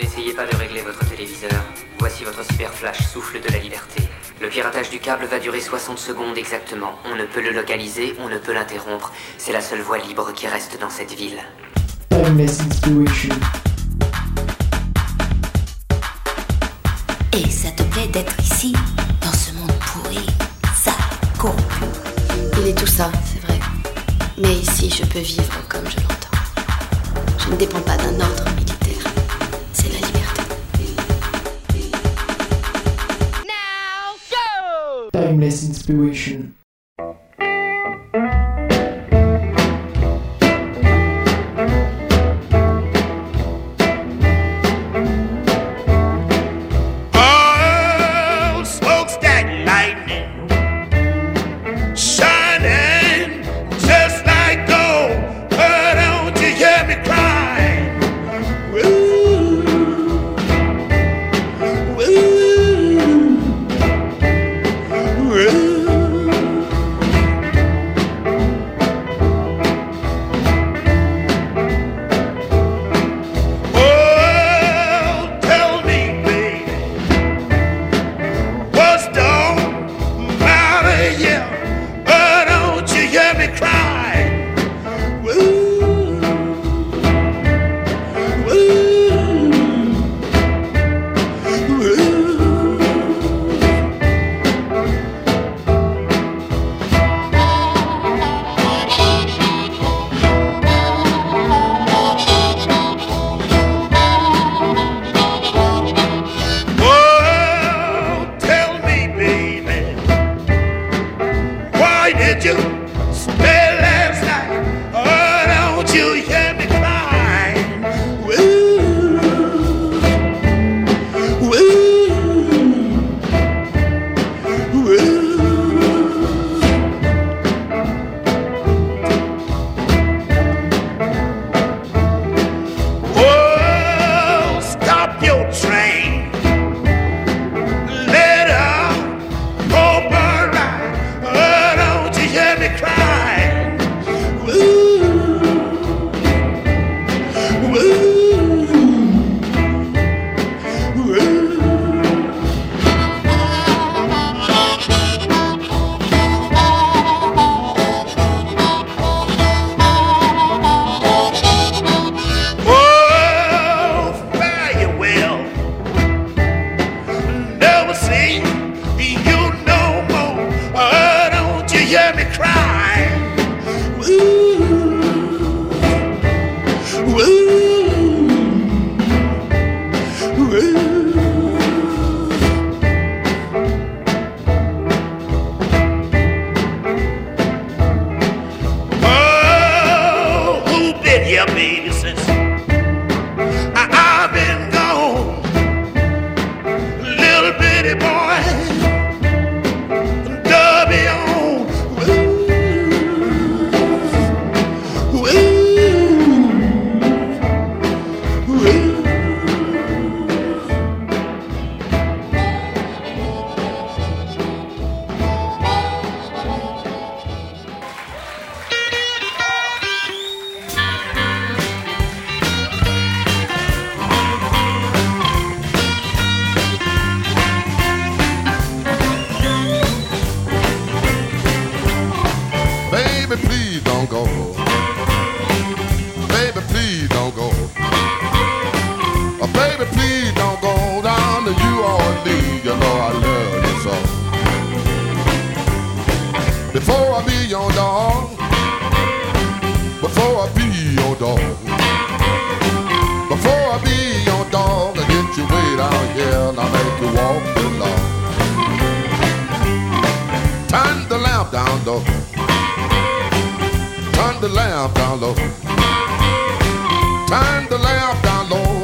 N'essayez pas de régler votre téléviseur. Voici votre super flash souffle de la liberté. Le piratage du câble va durer 60 secondes exactement. On ne peut le localiser, on ne peut l'interrompre. C'est la seule voie libre qui reste dans cette ville. Et ça te plaît d'être ici, dans ce monde pourri, sale, corrompu. Il est tout ça, c'est vrai. Mais ici, je peux vivre comme je l'entends. Je ne dépends pas d'un ordre Timeless Inspiration. Baby, please don't go. Baby, please don't go. Uh, baby, please don't go down to New Orleans. You know I love you so. Before I be your dog, before I be your dog, before I be your dog, I get you way down here and I make you walk the law. Turn the lamp down low. The lamp down low. Turn the lamp down low.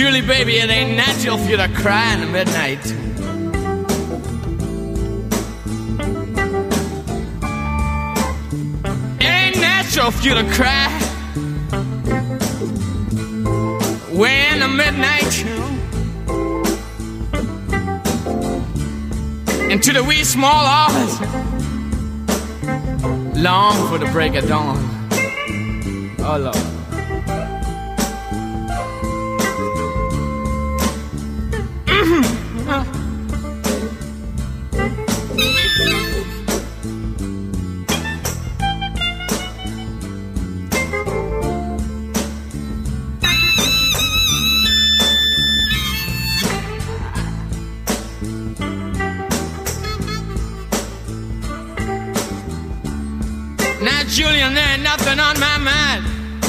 Julie, baby, it ain't natural for you to cry in the midnight. It ain't natural for you to cry when the midnight. Into the wee small hours, long for the break of dawn. Oh Lord. Nothing on my mind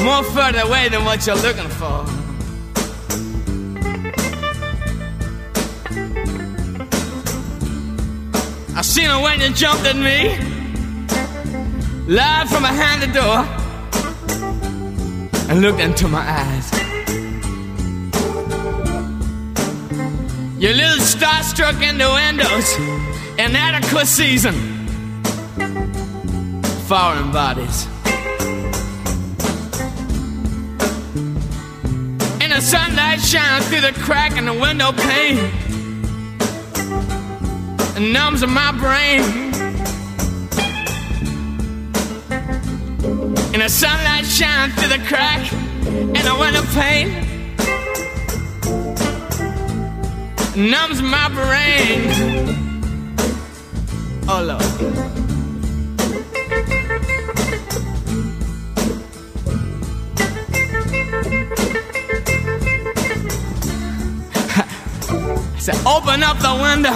more further away than what you're looking for. I seen her when you jumped at me, live from behind the door, and looked into my eyes. Your little starstruck innuendos, inadequate season foreign bodies. Sunlight shines through the crack in the window pane and numbs my brain. And the sunlight shines through the crack in the window pane numbs my brain. Oh Lord. Say, open up the window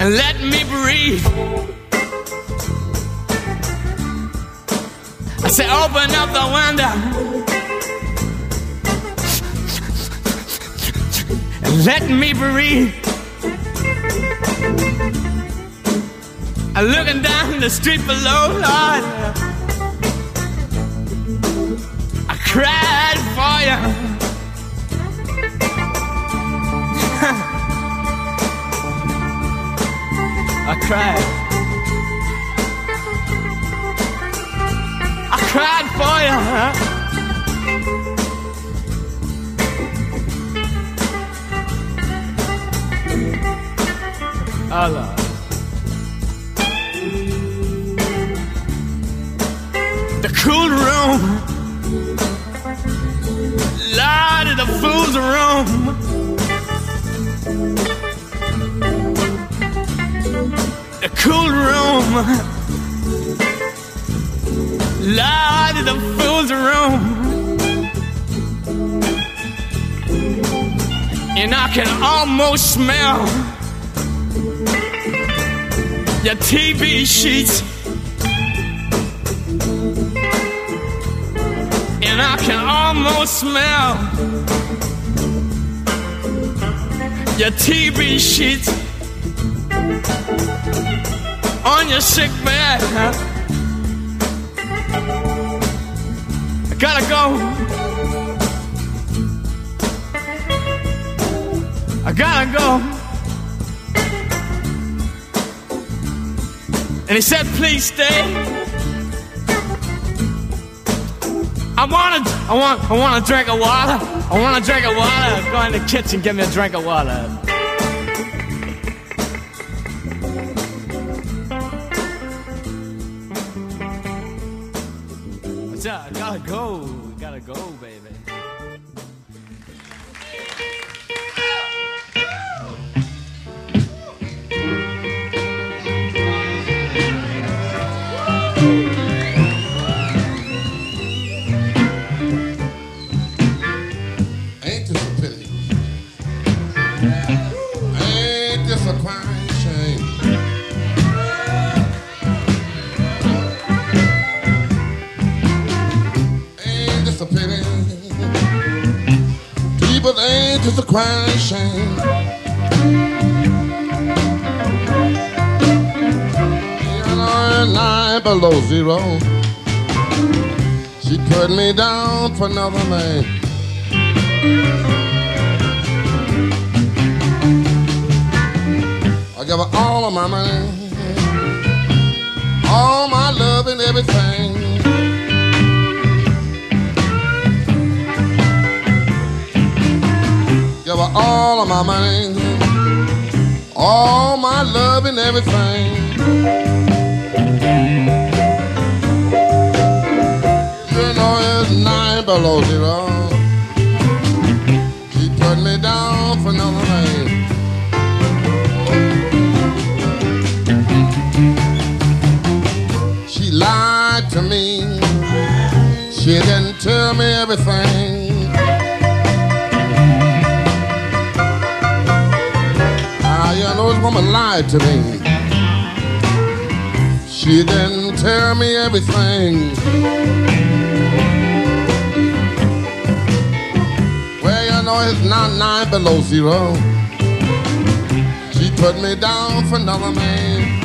and let me breathe. I say, open up the window and let me breathe. I'm looking down the street below, Lord. I cried for you. Cried. I cried for you. Huh? Oh, Allah. The cool room. Lord of the fool's room. Cool room. Lord, the fool's room. And I can almost smell your TB sheets. And I can almost smell your TB sheets on your sick bed. I gotta go. I gotta go. And he said, please stay. I want to, I want, I want a drink of water. I want a drink of water. Go in the kitchen, get me a drink of water. Ain't this a crying shame? Ain't this a pity? People ain't a crying shame? Nine below zero. She put me down for another man. Give her all of my money, all my love and everything. Give her all of my money, all my love and everything. You know it's nine below zero. Tell me everything. Ah, you know this woman lied to me. She didn't tell me everything. Well, you know it's not nine below zero. She put me down for another man.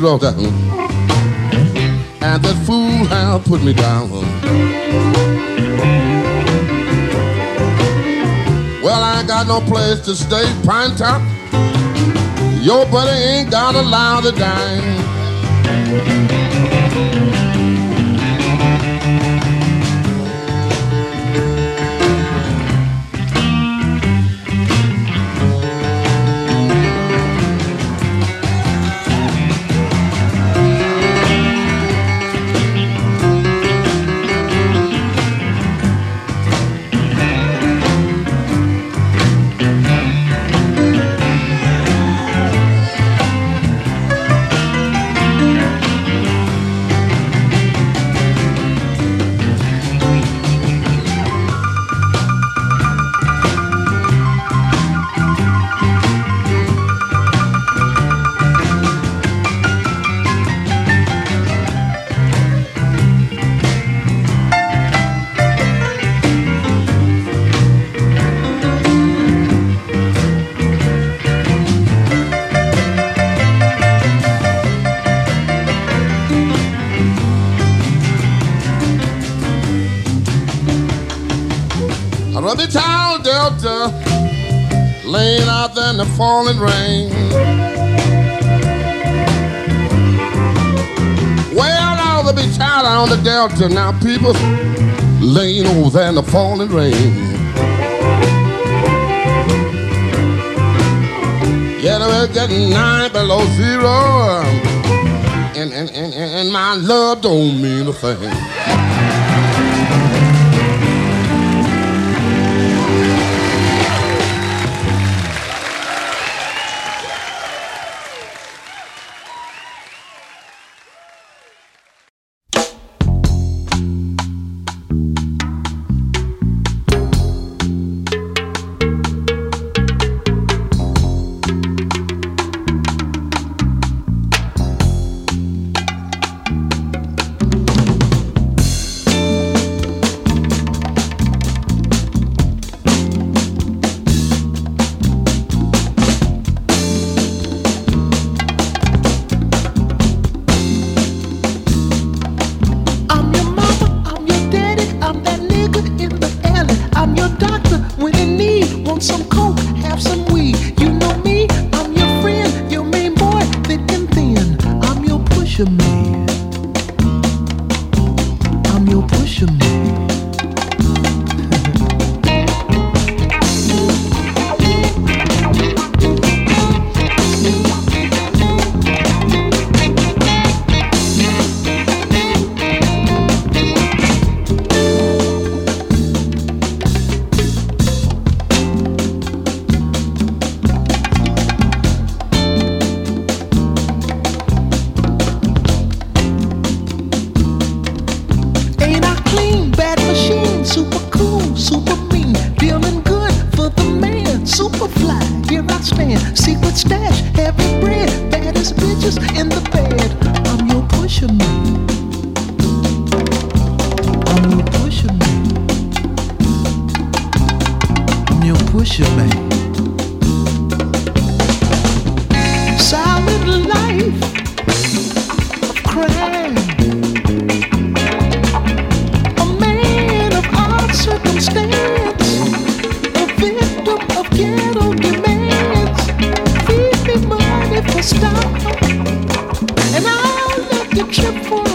Below zero down. And that fool have put me down. Well, I ain't got no place to stay, Pine Top. Your buddy ain't got a loud to dime. The town Delta, laying out there in the falling rain. Well, now the beach out on the Delta, now people laying over there in the falling rain. Yeah, we're getting nine below zero, and, and, and, and my love don't mean a thing. worship me. solid life a crime. A man of odd circumstance, a victim of ghetto demands. Feed me money for stock, and I'll let you trip for.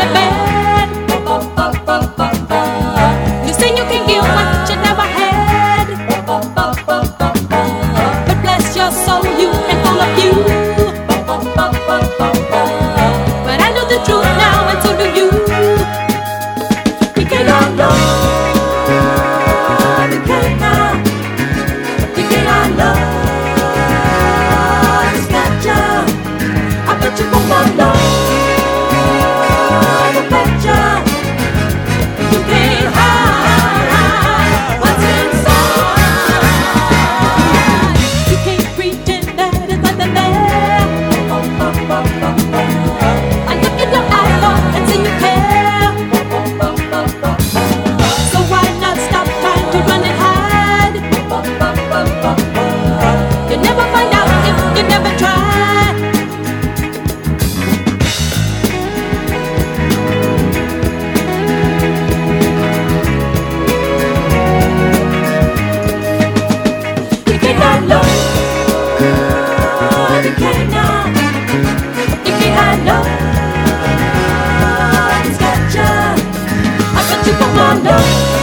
the best. Mama, no.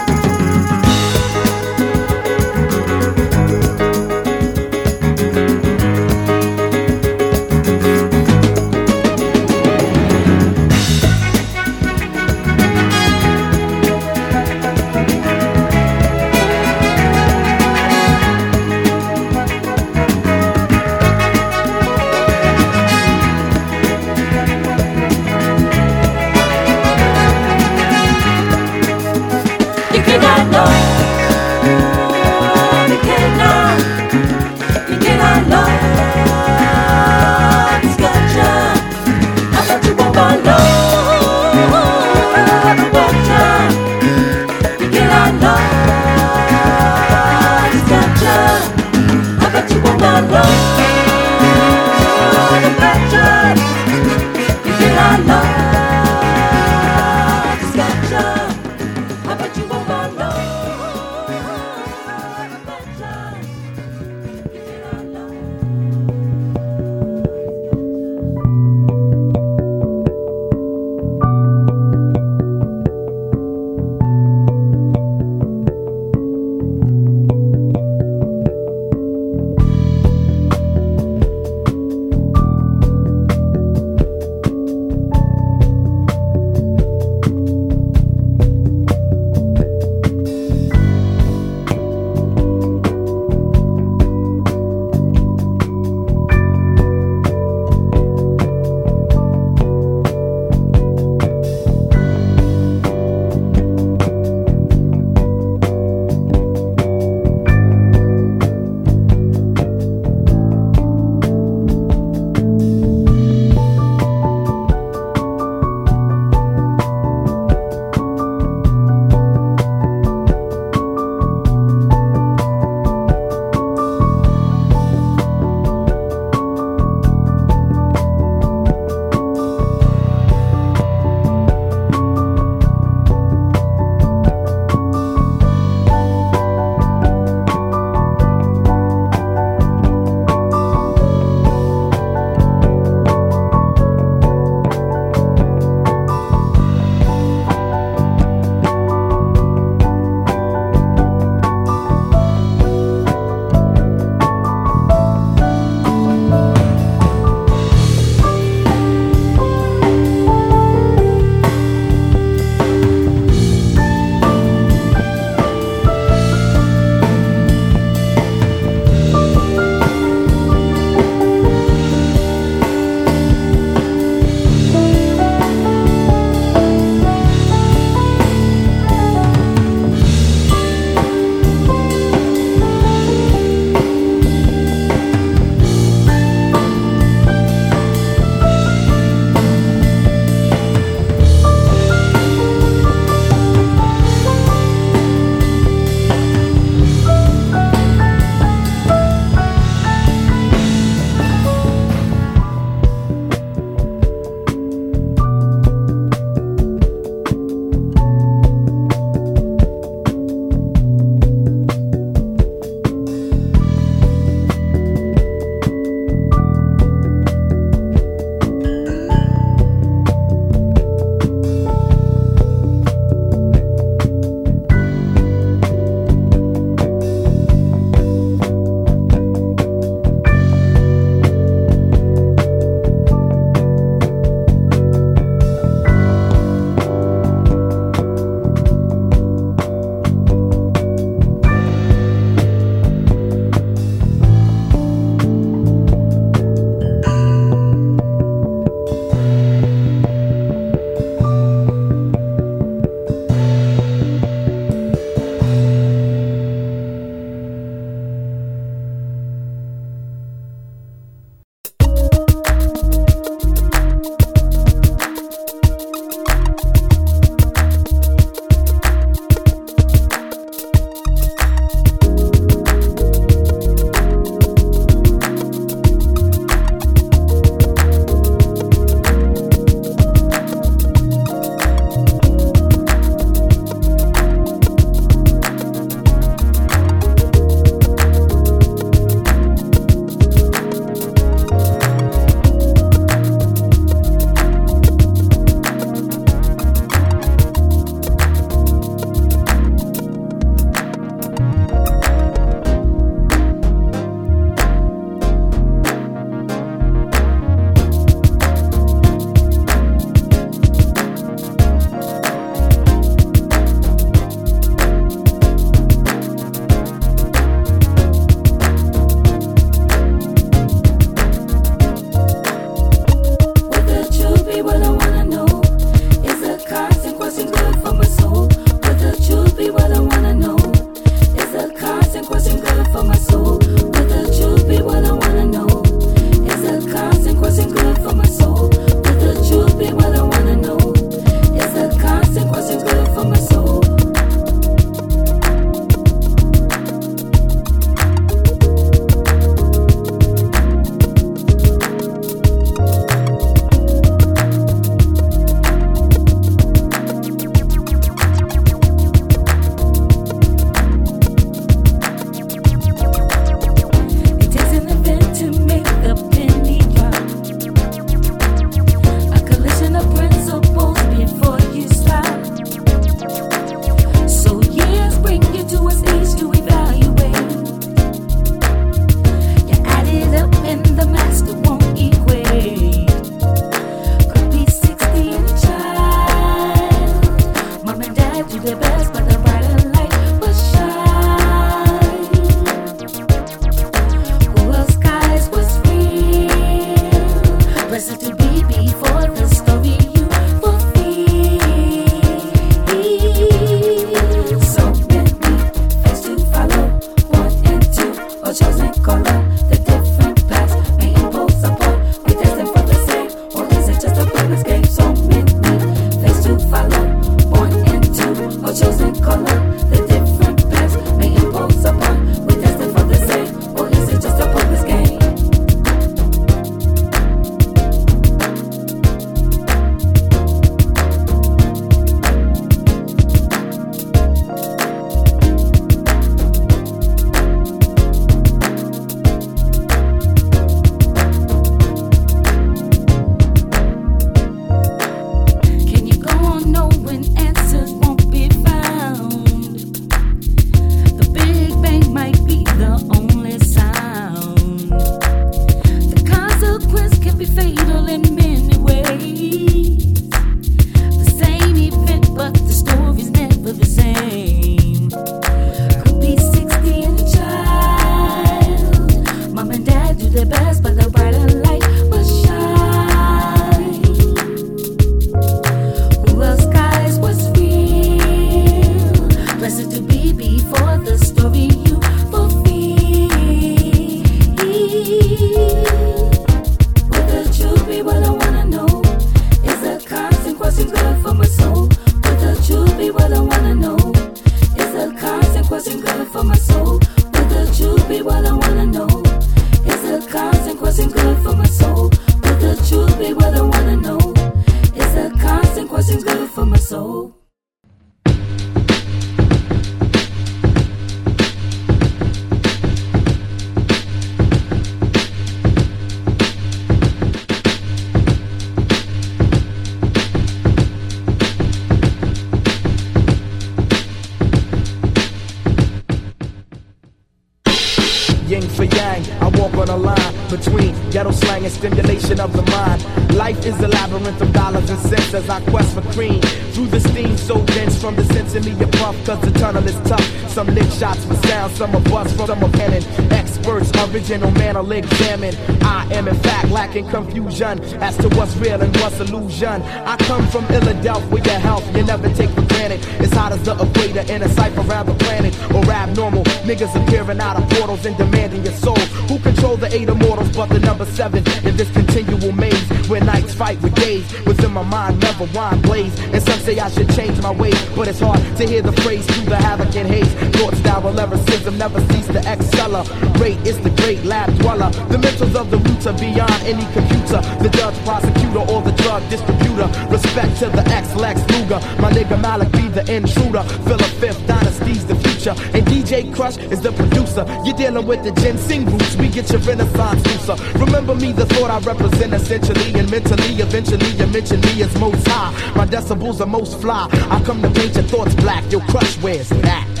A line between ghetto slang and stimulation of the mind. Life is a labyrinth of dollars and cents as I quest for cream. Through the steam so dense from the sense in me a puff, cause the tunnel is tough. Some lick shots for sound, some are bust from some are cannon. Experts, original man will examine. I am in fact lacking confusion as to what's real and what's illusion. I come from Philadelphia, health you never take for granted. It's hot as the equator in a cipher around the planet. Or abnormal niggas appearing out of portals and demanding your soul. Who control the eight immortals but the number seven in this continual maze where nights fight with days? Within my mind, never wine blaze. And some say I should change my ways, but it's hard to hear the phrase through the havoc and haze. Thought style lyricism never cease to accelerate. It's the great lab dweller. The mentals of the roots are beyond any computer. The judge, prosecutor, or the drug distributor. Respect to the ex Lex Luger. My nigga Malik be the intruder. Philip Fifth Dynasty's the future. And DJ Krush is the producer. You're dealing with the ginseng roots. We get your renaissance juicer. Remember me, the thought I represent essentially and mentally. Eventually, you mention me as most high. My decibels are most fly. I come to paint your thoughts black. Your crush wears that.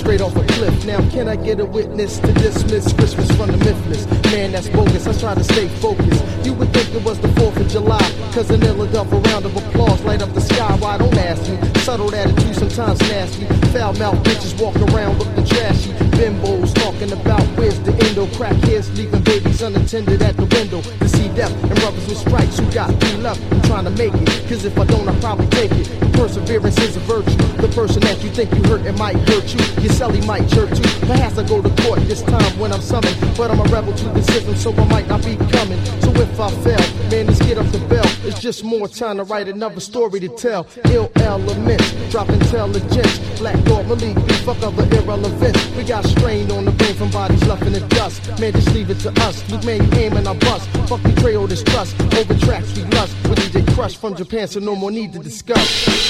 Straight off a cliff. Now, can I get a witness to dismiss Christmas from the mythless? Man, that's bogus. I try to stay focused. You would think it was the 4th of July. Cause an ill a round of applause light up the sky. Why don't ask me? Subtle attitude, sometimes nasty. Foul mouth bitches walk around looking trashy. Bimbos talking about where's the endo. Crack kids leaving babies unattended at the window. To see death and brothers with stripes who got three left. I'm trying to make it. Cause if I don't, I'll probably take it. Perseverance is a virtue. The person that you think you hurt, it might hurt you. Your celly might jerk you. Perhaps I go to court this time when I'm summoned. But I'm a rebel to the system, so I might not be coming. So if I fail, man, let's get up the bell. It's just more time to write another story to tell. Ill elements, drop intelligence. Black Dog Malik, we fuck other irrelevant. We got strain on the brain from bodies left in the dust. Man, just leave it to us. Luke, man, aim and I bust. Fuck betrayal, distrust. Over tracks we lust. With DJ Krush from Japan, so no more need to discuss.